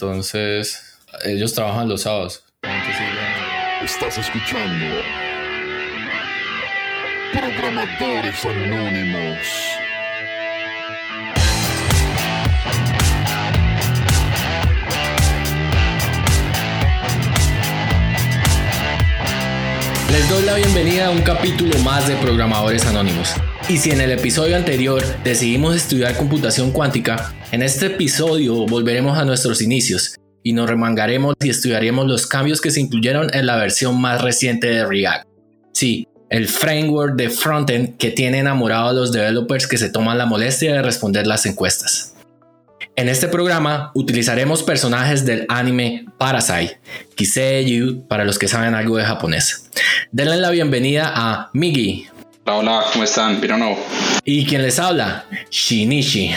Entonces, ellos trabajan los sábados. Estás escuchando Programadores Anónimos. Les doy la bienvenida a un capítulo más de Programadores Anónimos. Y si en el episodio anterior decidimos estudiar computación cuántica, en este episodio volveremos a nuestros inicios y nos remangaremos y estudiaremos los cambios que se incluyeron en la versión más reciente de React. Sí, el framework de frontend que tiene enamorado a los developers que se toman la molestia de responder las encuestas. En este programa utilizaremos personajes del anime Parasite, Kiseyu para los que saben algo de japonés. Denle la bienvenida a Migi. Hola, ¿cómo están? no. Y quien les habla, Shinichi.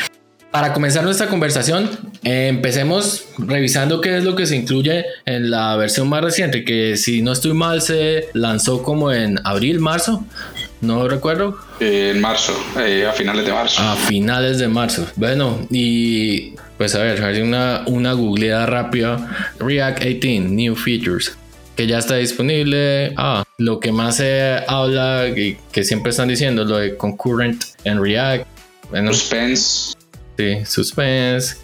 Para comenzar nuestra conversación, eh, empecemos revisando qué es lo que se incluye en la versión más reciente, que si no estoy mal se lanzó como en abril, marzo, no recuerdo. en marzo, eh, a finales de marzo. A finales de marzo. Bueno, y pues a ver, hay una, una googleada rápida. React 18, New Features que ya está disponible. Ah, lo que más se habla y que siempre están diciendo, lo de concurrent en React. Suspense. Sí, suspense.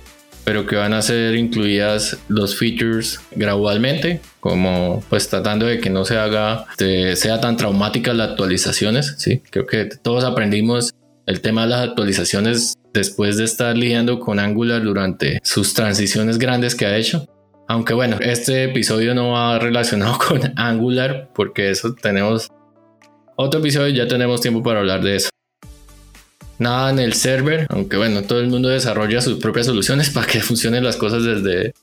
Pero que van a ser incluidas los features gradualmente, como pues tratando de que no se haga, sea tan traumática las actualizaciones. Sí, creo que todos aprendimos el tema de las actualizaciones después de estar lidiando con Angular durante sus transiciones grandes que ha hecho. Aunque bueno, este episodio no va relacionado con Angular porque eso tenemos otro episodio, ya tenemos tiempo para hablar de eso. Nada en el server, aunque bueno, todo el mundo desarrolla sus propias soluciones para que funcionen las cosas desde,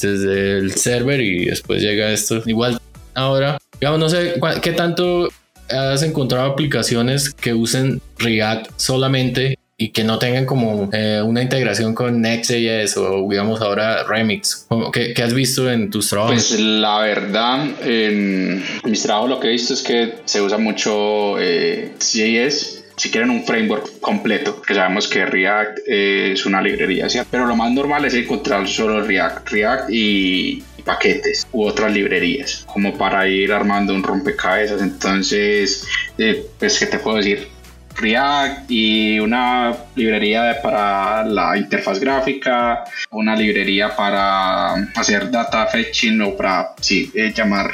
desde el server y después llega esto. Igual ahora, digamos, no sé qué tanto has encontrado aplicaciones que usen React solamente y que no tengan como eh, una integración con Next.js o digamos ahora Remix. ¿Qué, has visto en tus trabajos? Pues la verdad, en mis trabajos lo que he visto es que se usa mucho eh, JS si quieren un framework completo, que sabemos que React es una librería, pero lo más normal es encontrar solo React, React y paquetes u otras librerías, como para ir armando un rompecabezas. Entonces, eh, pues, ¿qué te puedo decir? React y una librería para la interfaz gráfica, una librería para hacer data fetching o para sí, eh, llamar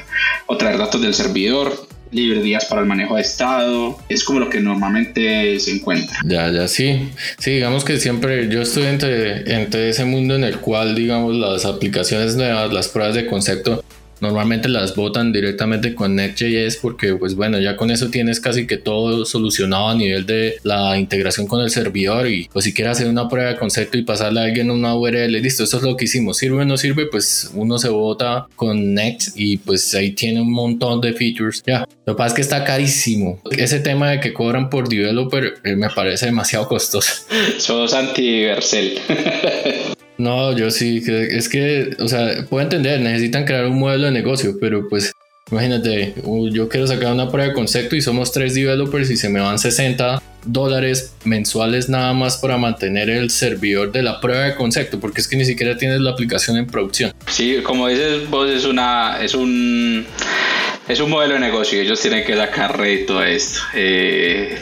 o traer datos del servidor, librerías para el manejo de estado, es como lo que normalmente se encuentra. Ya, ya, sí. Sí, digamos que siempre yo estoy entre, entre ese mundo en el cual, digamos, las aplicaciones nuevas, las pruebas de concepto, normalmente las botan directamente con Next.js porque pues bueno, ya con eso tienes casi que todo solucionado a nivel de la integración con el servidor y pues si quieres hacer una prueba de concepto y pasarle a alguien una URL, listo, esto es lo que hicimos, sirve o no sirve, pues uno se bota con Next y pues ahí tiene un montón de features. Ya, lo que pasa es que está carísimo. Ese tema de que cobran por developer eh, me parece demasiado costoso. Sos anti-Vercel. No, yo sí, es que, o sea, puedo entender, necesitan crear un modelo de negocio, pero pues imagínate, yo quiero sacar una prueba de concepto y somos tres developers y se me van 60 dólares mensuales nada más para mantener el servidor de la prueba de concepto, porque es que ni siquiera tienes la aplicación en producción. Sí, como dices vos, es una, es un, es un modelo de negocio, ellos tienen que sacar todo esto. Eh,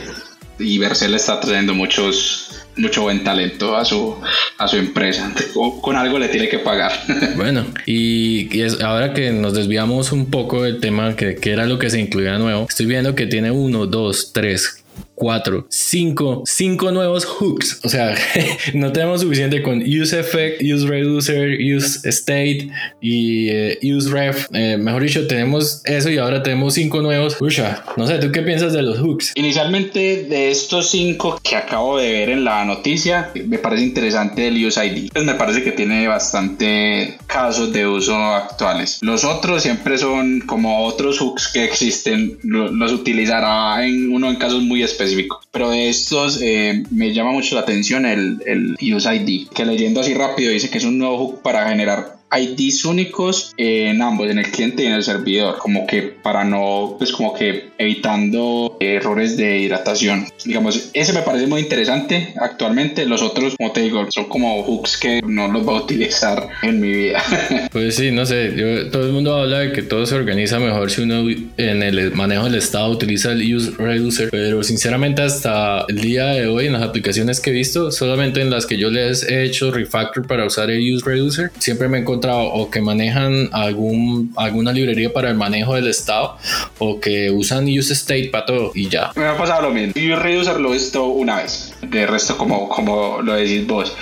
y Vercel está trayendo muchos mucho buen talento a su, a su empresa. Con, algo le tiene que pagar. Bueno, y, ahora que nos desviamos un poco del tema, que, que era lo que se incluía nuevo, estoy viendo que tiene uno, dos, tres, 4, 5, 5 nuevos hooks. O sea, no tenemos suficiente con use effect, use reducer, use state y eh, use ref. Eh, mejor dicho, tenemos eso y ahora tenemos 5 nuevos. Usha, no sé, ¿tú qué piensas de los hooks? Inicialmente, de estos 5 que acabo de ver en la noticia, me parece interesante el use ID. Pues me parece que tiene bastante casos de uso actuales. Los otros siempre son como otros hooks que existen, los utilizará en uno en casos muy específicos pero de estos eh, me llama mucho la atención el, el Use ID, que leyendo así rápido dice que es un nuevo hook para generar IDs únicos en ambos, en el cliente y en el servidor, como que para no, pues como que evitando errores de hidratación. Digamos, ese me parece muy interesante actualmente. Los otros, como te digo, son como hooks que no los voy a utilizar en mi vida. Pues sí, no sé, todo el mundo habla de que todo se organiza mejor si uno en el manejo del estado utiliza el use reducer, pero sinceramente hasta el día de hoy en las aplicaciones que he visto, solamente en las que yo les he hecho refactor para usar el use reducer, siempre me he o que manejan algún, alguna librería para el manejo del estado o que usan use state para todo y ya. Me ha pasado lo mismo. He visto una vez. De resto, como, como lo decís vos,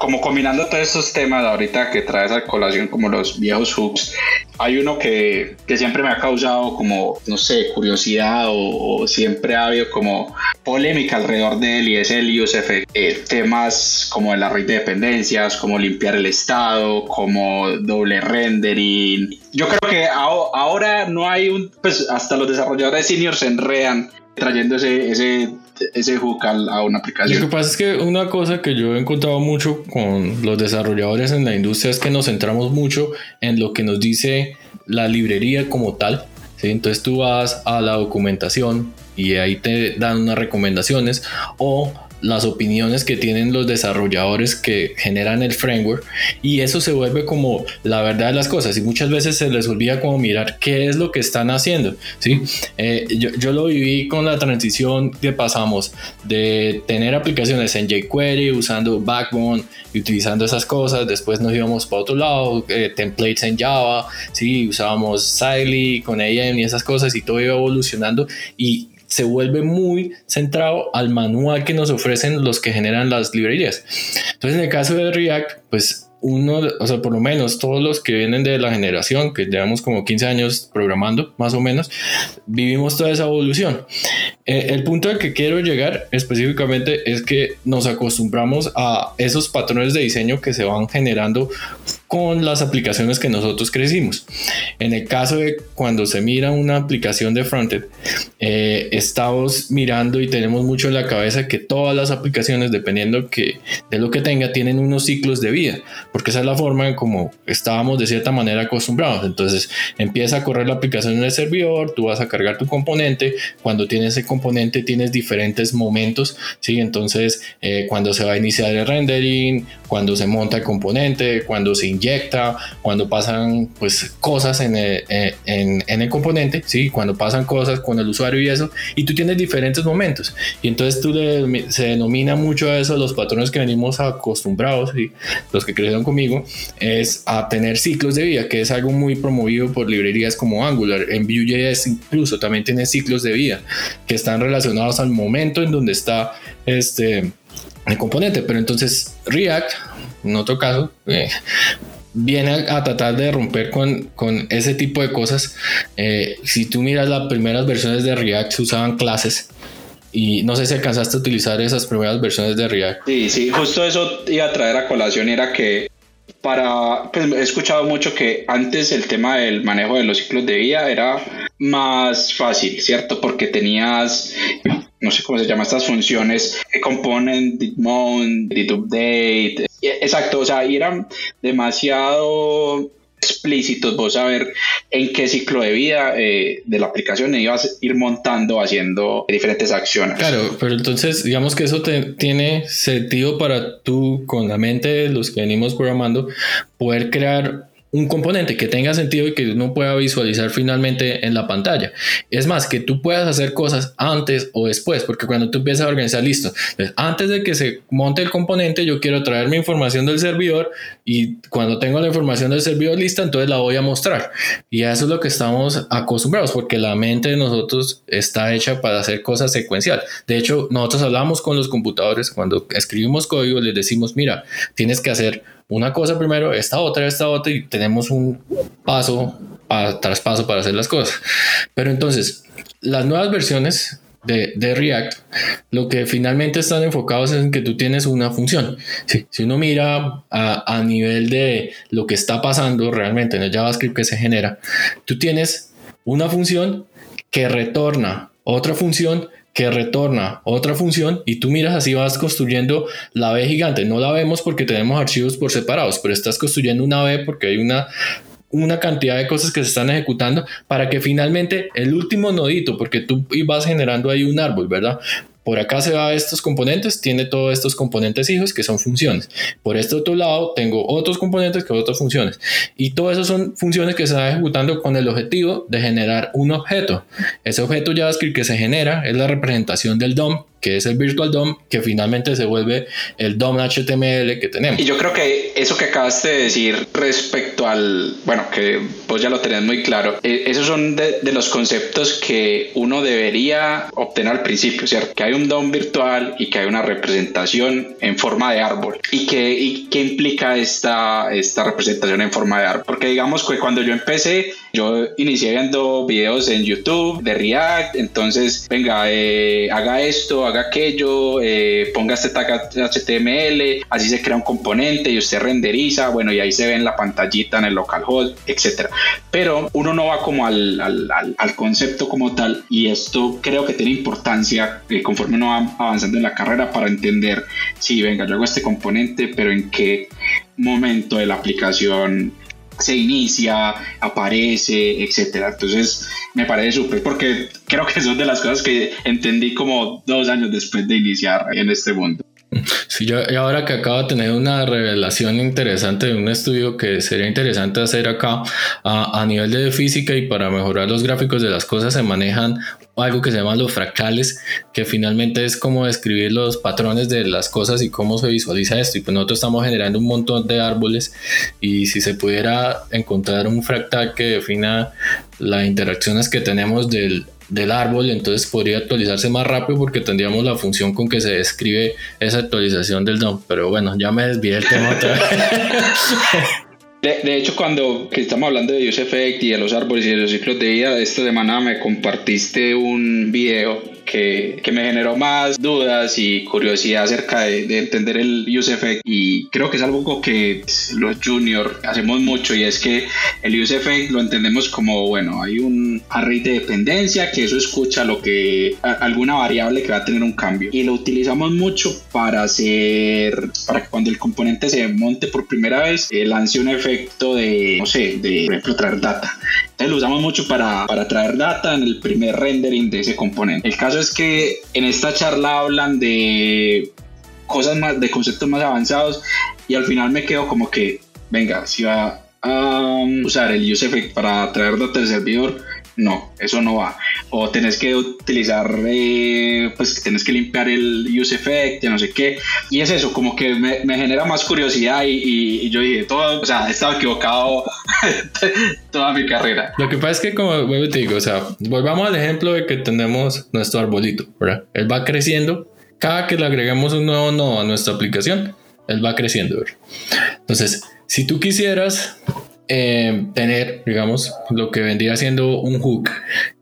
como combinando todos estos temas ahorita que traes a colación como los viejos hooks, hay uno que, que siempre me ha causado como, no sé, curiosidad o, siempre ha habido como polémica alrededor de él y es el USF. Eh, temas como la red de dependencias, como limpiar el estado, como doble rendering. Yo creo que ahora no hay un, pues hasta los desarrolladores seniors se enredan trayendo ese, ese, ese hook a, una aplicación. Lo que pasa es que una cosa que yo he encontrado mucho con los desarrolladores en la industria es que nos centramos mucho en lo que nos dice la librería como tal. ¿sí? Entonces tú vas a la documentación y ahí te dan unas recomendaciones o las opiniones que tienen los desarrolladores que generan el framework y eso se vuelve como la verdad de las cosas y muchas veces se les olvida como mirar qué es lo que están haciendo ¿sí? Eh, yo, yo, lo viví con la transición que pasamos de tener aplicaciones en jQuery usando Backbone y utilizando esas cosas después nos íbamos para otro lado eh, templates en Java ¿sí? usábamos Siley con AM y esas cosas y todo iba evolucionando y se vuelve muy centrado al manual que nos ofrecen los que generan las librerías. Entonces, en el caso de React, pues uno, o sea, por lo menos todos los que vienen de la generación, que llevamos como 15 años programando, más o menos, vivimos toda esa evolución. Eh, el punto al que quiero llegar específicamente es que nos acostumbramos a esos patrones de diseño que se van generando con las aplicaciones que nosotros crecimos. En el caso de cuando se mira una aplicación de frontend, eh, estamos mirando y tenemos mucho en la cabeza que todas las aplicaciones, dependiendo que, de lo que tenga, tienen unos ciclos de vida, porque esa es la forma en como estábamos de cierta manera acostumbrados. Entonces empieza a correr la aplicación en el servidor, tú vas a cargar tu componente, cuando tienes ese componente tienes diferentes momentos, ¿sí? Entonces eh, cuando se va a iniciar el rendering, cuando se monta el componente, cuando se inyecta, cuando pasan pues cosas en el, eh, en, en el componente, ¿sí? cuando pasan cosas con el usuario y eso, y tú tienes diferentes momentos. Y entonces tú le, se denomina mucho a eso los patrones que venimos acostumbrados, y los que crecieron conmigo, es a tener ciclos de vida, que es algo muy promovido por librerías como Angular. En Vue.js incluso también tiene ciclos de vida que están relacionados al momento en donde está este el componente. Pero entonces React en otro caso, eh, viene a, tratar de romper con, con, ese tipo de cosas. Eh, si tú miras las primeras versiones de React, se usaban clases. Y no sé si alcanzaste a utilizar esas primeras versiones de React. Sí, sí, justo eso iba a traer a colación, era que para, pues he escuchado mucho que antes el tema del manejo de los ciclos de vida era más fácil, ¿cierto? Porque tenías no sé cómo se llama estas funciones que componen did mount, did update. Exacto, o sea, eran demasiado explícitos vos saber en qué ciclo de vida eh, de la aplicación ibas a ir montando haciendo diferentes acciones. Claro, pero entonces digamos que eso te, tiene sentido para tú con la mente de los que venimos programando poder crear un componente que tenga sentido y que uno pueda visualizar finalmente en la pantalla. Es más, que tú puedas hacer cosas antes o después, porque cuando tú empiezas a organizar, listo, antes de que se monte el componente, yo quiero traer mi información del servidor y cuando tengo la información del servidor lista, entonces la voy a mostrar. Y eso es lo que estamos acostumbrados, porque la mente de nosotros está hecha para hacer cosas secuencial. De hecho, nosotros hablamos con los computadores, cuando escribimos código, les decimos, mira, tienes que hacer una cosa primero, esta otra, esta otra, y tenemos un paso tras paso para hacer las cosas. Pero entonces, las nuevas versiones de, de, React, lo que finalmente están enfocados es en que tú tienes una función. si uno mira a, a, nivel de lo que está pasando realmente en el JavaScript que se genera, tú tienes una función que retorna otra función que retorna otra función y tú miras así vas construyendo la B gigante. No la vemos porque tenemos archivos por separados, pero estás construyendo una B porque hay una una cantidad de cosas que se están ejecutando para que finalmente el último nodito, porque tú vas generando ahí un árbol, ¿verdad? Por acá se va a estos componentes, tiene todos estos componentes hijos que son funciones. Por este otro lado tengo otros componentes que son otras funciones. Y todas esas son funciones que se están ejecutando con el objetivo de generar un objeto. Ese objeto JavaScript que se genera es la representación del DOM que es el Virtual DOM, que finalmente se vuelve el DOM HTML que tenemos. Y yo creo que eso que acabaste de decir respecto al, bueno, que vos ya lo tenés muy claro, eh, esos son de, los conceptos que uno debería obtener al principio, ¿cierto? Que hay un DOM virtual y que hay una representación en forma de árbol. ¿Y qué, y qué implica esta, esta representación en forma de árbol? Porque digamos que cuando yo empecé, yo inicié viendo videos en YouTube de React, entonces, venga, eh, haga esto, haga aquello, eh, ponga este tag HTML, así se crea un componente y usted renderiza, bueno, y ahí se ve en la pantallita en el localhost, etcétera. Pero uno no va como al, al, al, concepto como tal y esto creo que tiene importancia eh, conforme uno va avanzando en la carrera para entender si, venga, yo hago este componente, pero en qué momento de la aplicación se inicia, aparece, etcétera. Entonces me parece súper porque creo que son de las cosas que entendí como dos años después de iniciar en este mundo. Sí, yo ahora que acabo de tener una revelación interesante de un estudio que sería interesante hacer acá a, a, nivel de física y para mejorar los gráficos de las cosas se manejan algo que se llama los fractales, que finalmente es como describir los patrones de las cosas y cómo se visualiza esto. Y pues nosotros estamos generando un montón de árboles y si se pudiera encontrar un fractal que defina las interacciones que tenemos del del árbol, entonces podría actualizarse más rápido porque tendríamos la función con que se describe esa actualización del DOM. Pero bueno, ya me desvié el tema otra vez. De, de, hecho, cuando que estamos hablando de Use Effect y de los árboles y de los ciclos de vida, esta semana me compartiste un video que, que, me generó más dudas y curiosidad acerca de, de, entender el use effect. Y creo que es algo que los juniors hacemos mucho y es que el use effect lo entendemos como bueno hay un array de dependencia que eso escucha lo que alguna variable que va a tener un cambio. Y lo utilizamos mucho para hacer para que cuando el componente se monte por primera vez eh, lance un efecto de no sé de por ejemplo traer data lo usamos mucho para, para traer data en el primer rendering de ese componente. El caso es que en esta charla hablan de cosas más, de conceptos más avanzados y al final me quedo como que, venga, si va a usar el UseEffect para traer datos del servidor, no, eso no va. O tenés que utilizar, eh, pues tenés que limpiar el use effect, ya no sé qué. Y es eso, como que me, me genera más curiosidad y, y, yo dije, todo, o sea, he estado equivocado toda mi carrera. Lo que pasa es que, como te digo, o sea, volvamos al ejemplo de que tenemos nuestro arbolito, ¿verdad? Él va creciendo. Cada que le agregamos un nuevo nodo a nuestra aplicación, él va creciendo, ¿verdad? Entonces, si tú quisieras eh, tener, digamos, lo que vendría siendo un hook,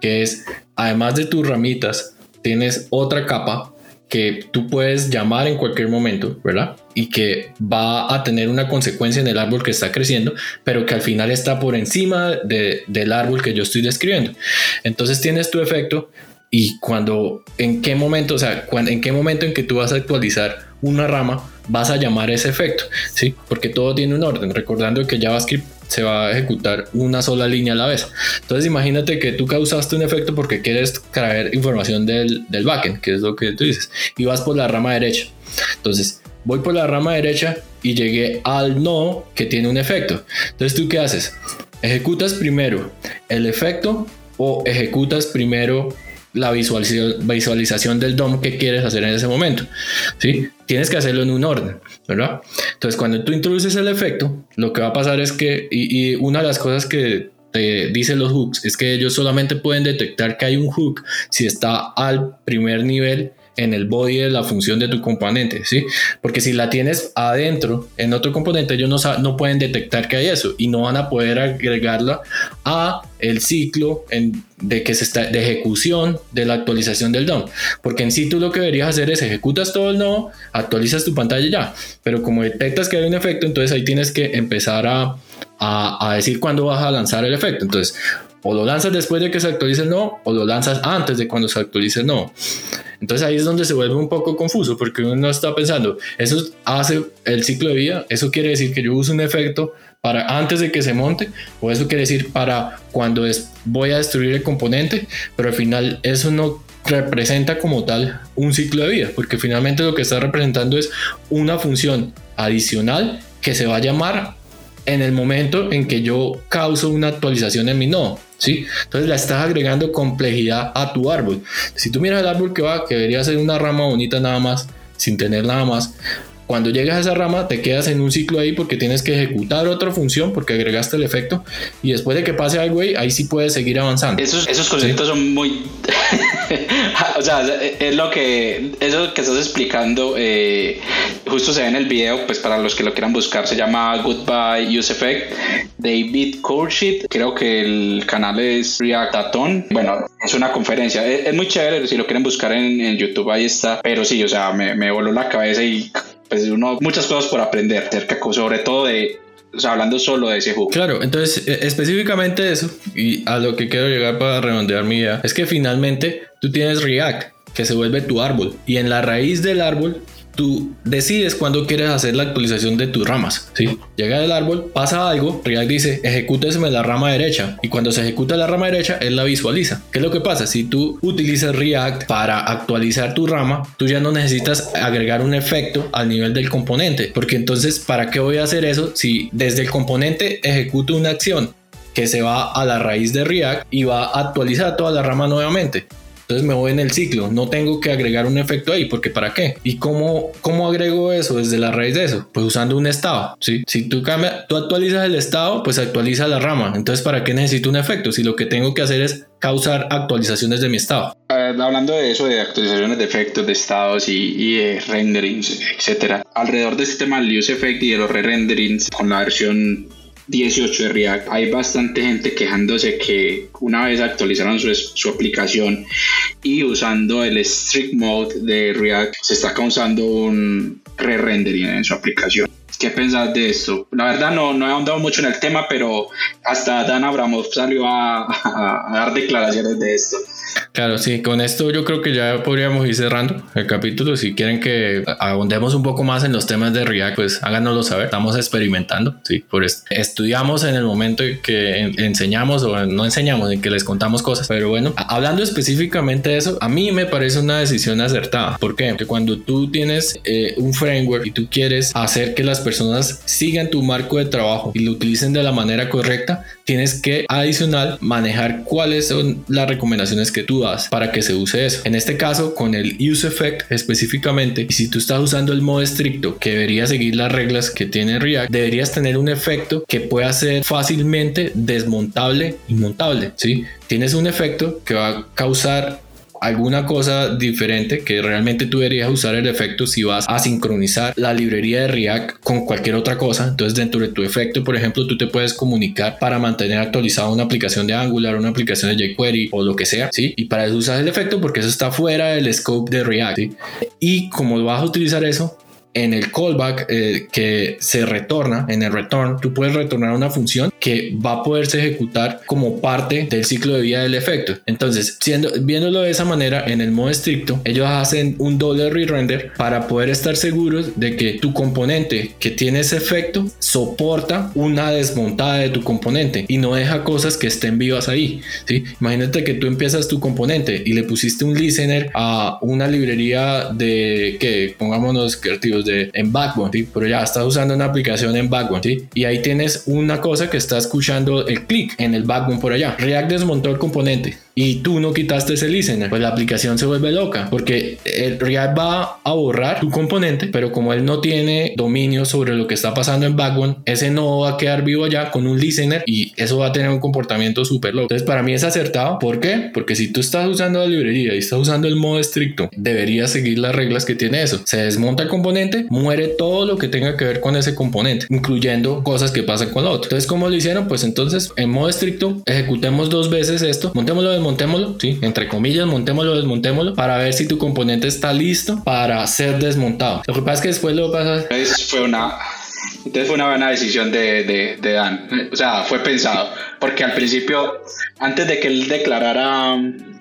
que es, además de tus ramitas, tienes otra capa que tú puedes llamar en cualquier momento, ¿verdad? Y que va a tener una consecuencia en el árbol que está creciendo, pero que al final está por encima de, del árbol que yo estoy describiendo. Entonces tienes tu efecto y cuando, en qué momento, o sea, en qué momento en que tú vas a actualizar una rama, vas a llamar ese efecto, ¿sí? Porque todo tiene un orden, recordando que JavaScript se va a ejecutar una sola línea a la vez. Entonces imagínate que tú causaste un efecto porque quieres traer información del, del backend, que es lo que tú dices, y vas por la rama derecha. Entonces voy por la rama derecha y llegué al nodo que tiene un efecto. Entonces tú qué haces? Ejecutas primero el efecto o ejecutas primero la visualización, del DOM que quieres hacer en ese momento. ¿sí? Tienes que hacerlo en un orden, ¿verdad? Entonces, cuando tú introduces el efecto, lo que va a pasar es que, y, y una de las cosas que te dicen los hooks es que ellos solamente pueden detectar que hay un hook si está al primer nivel en el body de la función de tu componente, ¿sí? Porque si la tienes adentro, en otro componente, ellos no, no pueden detectar que hay eso y no van a poder agregarla a el ciclo de que se está de ejecución de la actualización del DOM. Porque en sí tú lo que deberías hacer es ejecutas todo el nodo, actualizas tu pantalla ya. Pero como detectas que hay un efecto, entonces ahí tienes que empezar a, a, a decir cuándo vas a lanzar el efecto. Entonces, o lo lanzas después de que se actualice el nodo, o lo lanzas antes de cuando se actualice el nodo. Entonces ahí es donde se vuelve un poco confuso porque uno está pensando, eso hace el ciclo de vida, eso quiere decir que yo uso un efecto para antes de que se monte o eso quiere decir para cuando es, voy a destruir el componente, pero al final eso no representa como tal un ciclo de vida, porque finalmente lo que está representando es una función adicional que se va a llamar en el momento en que yo causo una actualización en mi nodo. Entonces la estás agregando complejidad a tu árbol. Si tú miras el árbol que va, que debería ser una rama bonita nada más, sin tener nada más, cuando llegas a esa rama te quedas en un ciclo ahí porque tienes que ejecutar otra función porque agregaste el efecto y después de que pase algo ahí, ahí sí puedes seguir avanzando. Esos, esos conceptos son muy... o sea, es lo que... Eso que estás explicando eh, justo se ve en el video, pues para los que lo quieran buscar, se llama Goodbye Use Effect. David Courshit, creo que el canal es Reactaton. Bueno, es una conferencia. Es, muy chévere, si lo quieren buscar en, en, YouTube, ahí está. Pero sí, o sea, me, me voló la cabeza y pues uno muchas cosas por aprender acerca, sobre todo de o sea, hablando solo de ese juego. Claro, entonces e, específicamente eso, y a lo que quiero llegar para redondear mi idea, es que finalmente tú tienes React, que se vuelve tu árbol, y en la raíz del árbol tú decides cuándo quieres hacer la actualización de tus ramas. ¿sí? Llega el árbol, pasa algo, React dice ejecúteseme la rama derecha y cuando se ejecuta la rama derecha, él la visualiza. ¿Qué es lo que pasa? Si tú utilizas React para actualizar tu rama, tú ya no necesitas agregar un efecto al nivel del componente, porque entonces, ¿para qué voy a hacer eso si desde el componente ejecuto una acción? que se va a la raíz de React y va a actualizar toda la rama nuevamente. Entonces me voy en el ciclo, no tengo que agregar un efecto ahí, porque ¿para qué? ¿Y cómo, cómo agrego eso desde la raíz de eso? Pues usando un estado, ¿sí? Si tú, cambias, tú actualizas el estado, pues actualiza la rama. Entonces, ¿para qué necesito un efecto? Si lo que tengo que hacer es causar actualizaciones de mi estado. hablando de eso, de actualizaciones de efectos, de estados y, y de renderings, etcétera, alrededor de este tema del use effect y de los re-renderings con la versión 18 de React, hay bastante gente quejándose que una vez actualizaron su, su aplicación y usando el strict mode de React se está causando un re-rendering en su aplicación. ¿Qué pensás de esto? La verdad no, no he ahondado mucho en el tema, pero hasta Dan Abramov salió a, a dar declaraciones de esto. Claro, sí, con esto yo creo que ya podríamos ir cerrando el capítulo. Si quieren que ahondemos un poco más en los temas de React, pues háganoslo saber. Estamos experimentando, sí, por esto. Estudiamos en el momento en que enseñamos o no enseñamos, en que les contamos cosas. Pero bueno, hablando específicamente de eso, a mí me parece una decisión acertada. ¿Por qué? Porque cuando tú tienes eh, un framework y tú quieres hacer que las personas sigan tu marco de trabajo y lo utilicen de la manera correcta, tienes que adicional manejar cuáles son las recomendaciones que tú das para que se use eso. En este caso, con el use effect específicamente, y si tú estás usando el modo estricto que debería seguir las reglas que tiene React, deberías tener un efecto que pueda ser fácilmente desmontable y montable. ¿sí? Tienes un efecto que va a causar alguna cosa diferente que realmente tú deberías usar el efecto si vas a sincronizar la librería de React con cualquier otra cosa. Entonces dentro de tu efecto, por ejemplo, tú te puedes comunicar para mantener actualizada una aplicación de Angular, una aplicación de jQuery o lo que sea, ¿sí? Y para eso usas el efecto porque eso está fuera del scope de React, Y como vas a utilizar eso, en el callback eh, que se retorna, en el return, tú puedes retornar una función que va a poderse ejecutar como parte del ciclo de vida del efecto. Entonces, siendo, viéndolo de esa manera, en el modo estricto, ellos hacen un doble re-render para poder estar seguros de que tu componente que tiene ese efecto soporta una desmontada de tu componente y no deja cosas que estén vivas ahí. ¿sí? Imagínate que tú empiezas tu componente y le pusiste un listener a una librería de que pongámonos creativos en Backbone, pero ya estás usando una aplicación en Backbone ¿sí? y ahí tienes una cosa que está escuchando el clic en el Backbone por allá. React desmontó el componente y tú no quitaste ese listener, pues la aplicación se vuelve loca porque el React va a borrar tu componente, pero como él no tiene dominio sobre lo que está pasando en Backbone, ese no va a quedar vivo allá con un listener y eso va a tener un comportamiento súper loco. Entonces, para mí es acertado. ¿Por qué? Porque si tú estás usando la librería y estás usando el modo estricto, deberías seguir las reglas que tiene eso. Se desmonta el componente, muere todo lo que tenga que ver con ese componente, incluyendo cosas que pasan con otro. Entonces, ¿cómo lo hicieron? Pues entonces, en modo estricto, ejecutemos dos veces esto, montémoslo de montémoslo, sí, entre comillas, montémoslo, desmontémoslo, para ver si tu componente está listo para ser desmontado. Lo que pasa es que después lo pasa. Entonces fue una, entonces fue una buena decisión de, de, de, Dan. O sea, fue pensado. Porque al principio, antes de que él declarara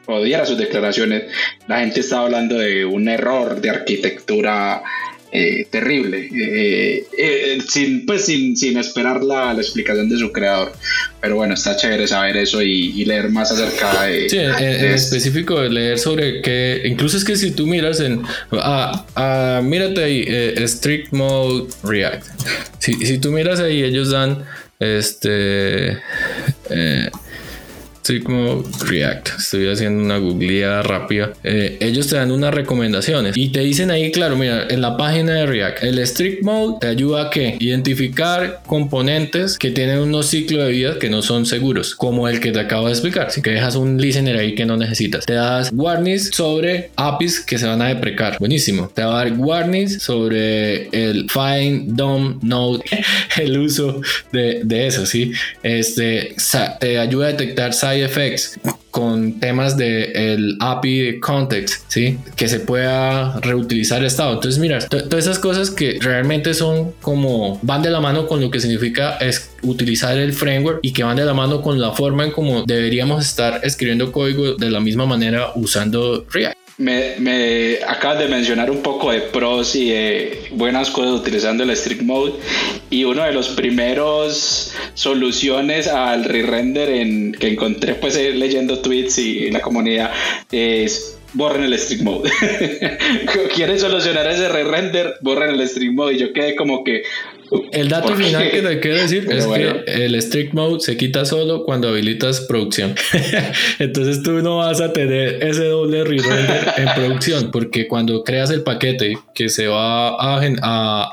odiara sus declaraciones, la gente estaba hablando de un error de arquitectura eh, terrible, eh, eh, sin, pues sin, sin esperar la, la, explicación de su creador. Pero bueno, está chévere saber eso y, y leer más acerca de... Sí, en, en específico leer sobre que, incluso es que si tú miras en... Ah, ah, mírate ahí, Strict Mode React. Si, si tú miras ahí, ellos dan este... como React. Estoy haciendo una googleada rápida. Eh, ellos te dan unas recomendaciones y te dicen ahí, claro, mira, en la página de React, el strict mode te ayuda a que identificar componentes que tienen unos ciclos de vida que no son seguros, como el que te acabo de explicar. Si que dejas un listener ahí que no necesitas, te das warnings sobre APIs que se van a deprecar. Buenísimo. Te va a dar warnings sobre el find DOM node, el uso de, de eso, sí. Este te ayuda a detectar side effects con temas de el API context, ¿sí? Que se pueda reutilizar el estado. Entonces, mira, todas esas cosas que realmente son como van de la mano con lo que significa es utilizar el framework y que van de la mano con la forma en cómo deberíamos estar escribiendo código de la misma manera usando React. Me, me, acabas de mencionar un poco de pros y de buenas cosas utilizando el strict mode y uno de los primeros soluciones al re-render en, que encontré pues eh, leyendo tweets y en la comunidad es borren el strict mode. ¿Quieren solucionar ese re-render? Borren el strict mode y yo quedé como que el dato final que te quiero decir es que el strict mode se quita solo cuando habilitas producción. Entonces tú no vas a tener ese doble re-render en producción porque cuando creas el paquete que se va a,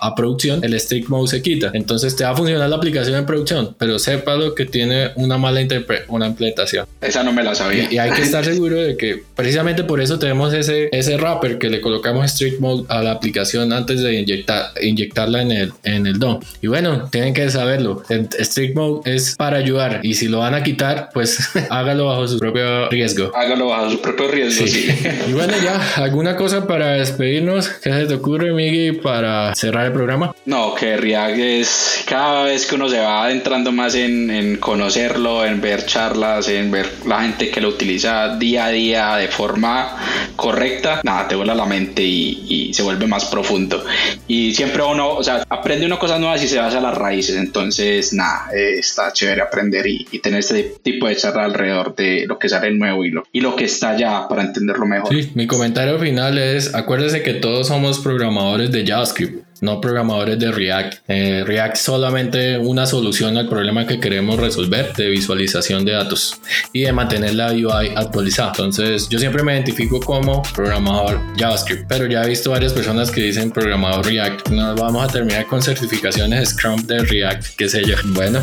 a, producción, el strict mode se quita. Entonces te va a funcionar la aplicación en producción, pero sepa lo que tiene una mala una implementación. Esa no me la sabía. Y, hay que estar seguro de que precisamente por eso tenemos ese, ese wrapper que le colocamos strict mode a la aplicación antes de inyectar, inyectarla en el, en el y bueno, tienen que saberlo. El strict mode es para ayudar y si lo van a quitar, pues hágalo bajo su propio riesgo. Hágalo bajo su propio riesgo, sí. y bueno, ya, ¿alguna cosa para despedirnos? ¿Qué se te ocurre, Miguel, para cerrar el programa? No, que React es cada vez que uno se va adentrando más en, en conocerlo, en ver charlas, en ver la gente que lo utiliza día a día de forma correcta, nada, te vuela la mente y, y se vuelve más profundo. Y siempre uno, o sea, aprende una cosa nuevas y se basa a las raíces. Entonces, nada, eh, está chévere aprender y, tener este tipo de charla alrededor de lo que sale nuevo y lo, y lo que está ya para entenderlo mejor. Sí, mi comentario final es, acuérdese que todos somos programadores de JavaScript no programadores de React. Eh, React solamente una solución al problema que queremos resolver de visualización de datos y de mantener la UI actualizada. Entonces, yo siempre me identifico como programador JavaScript, pero ya he visto varias personas que dicen programador React. Nos vamos a terminar con certificaciones Scrum de React, qué sé yo. Bueno,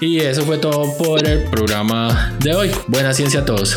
y eso fue todo por el programa de hoy. Buena ciencia a todos.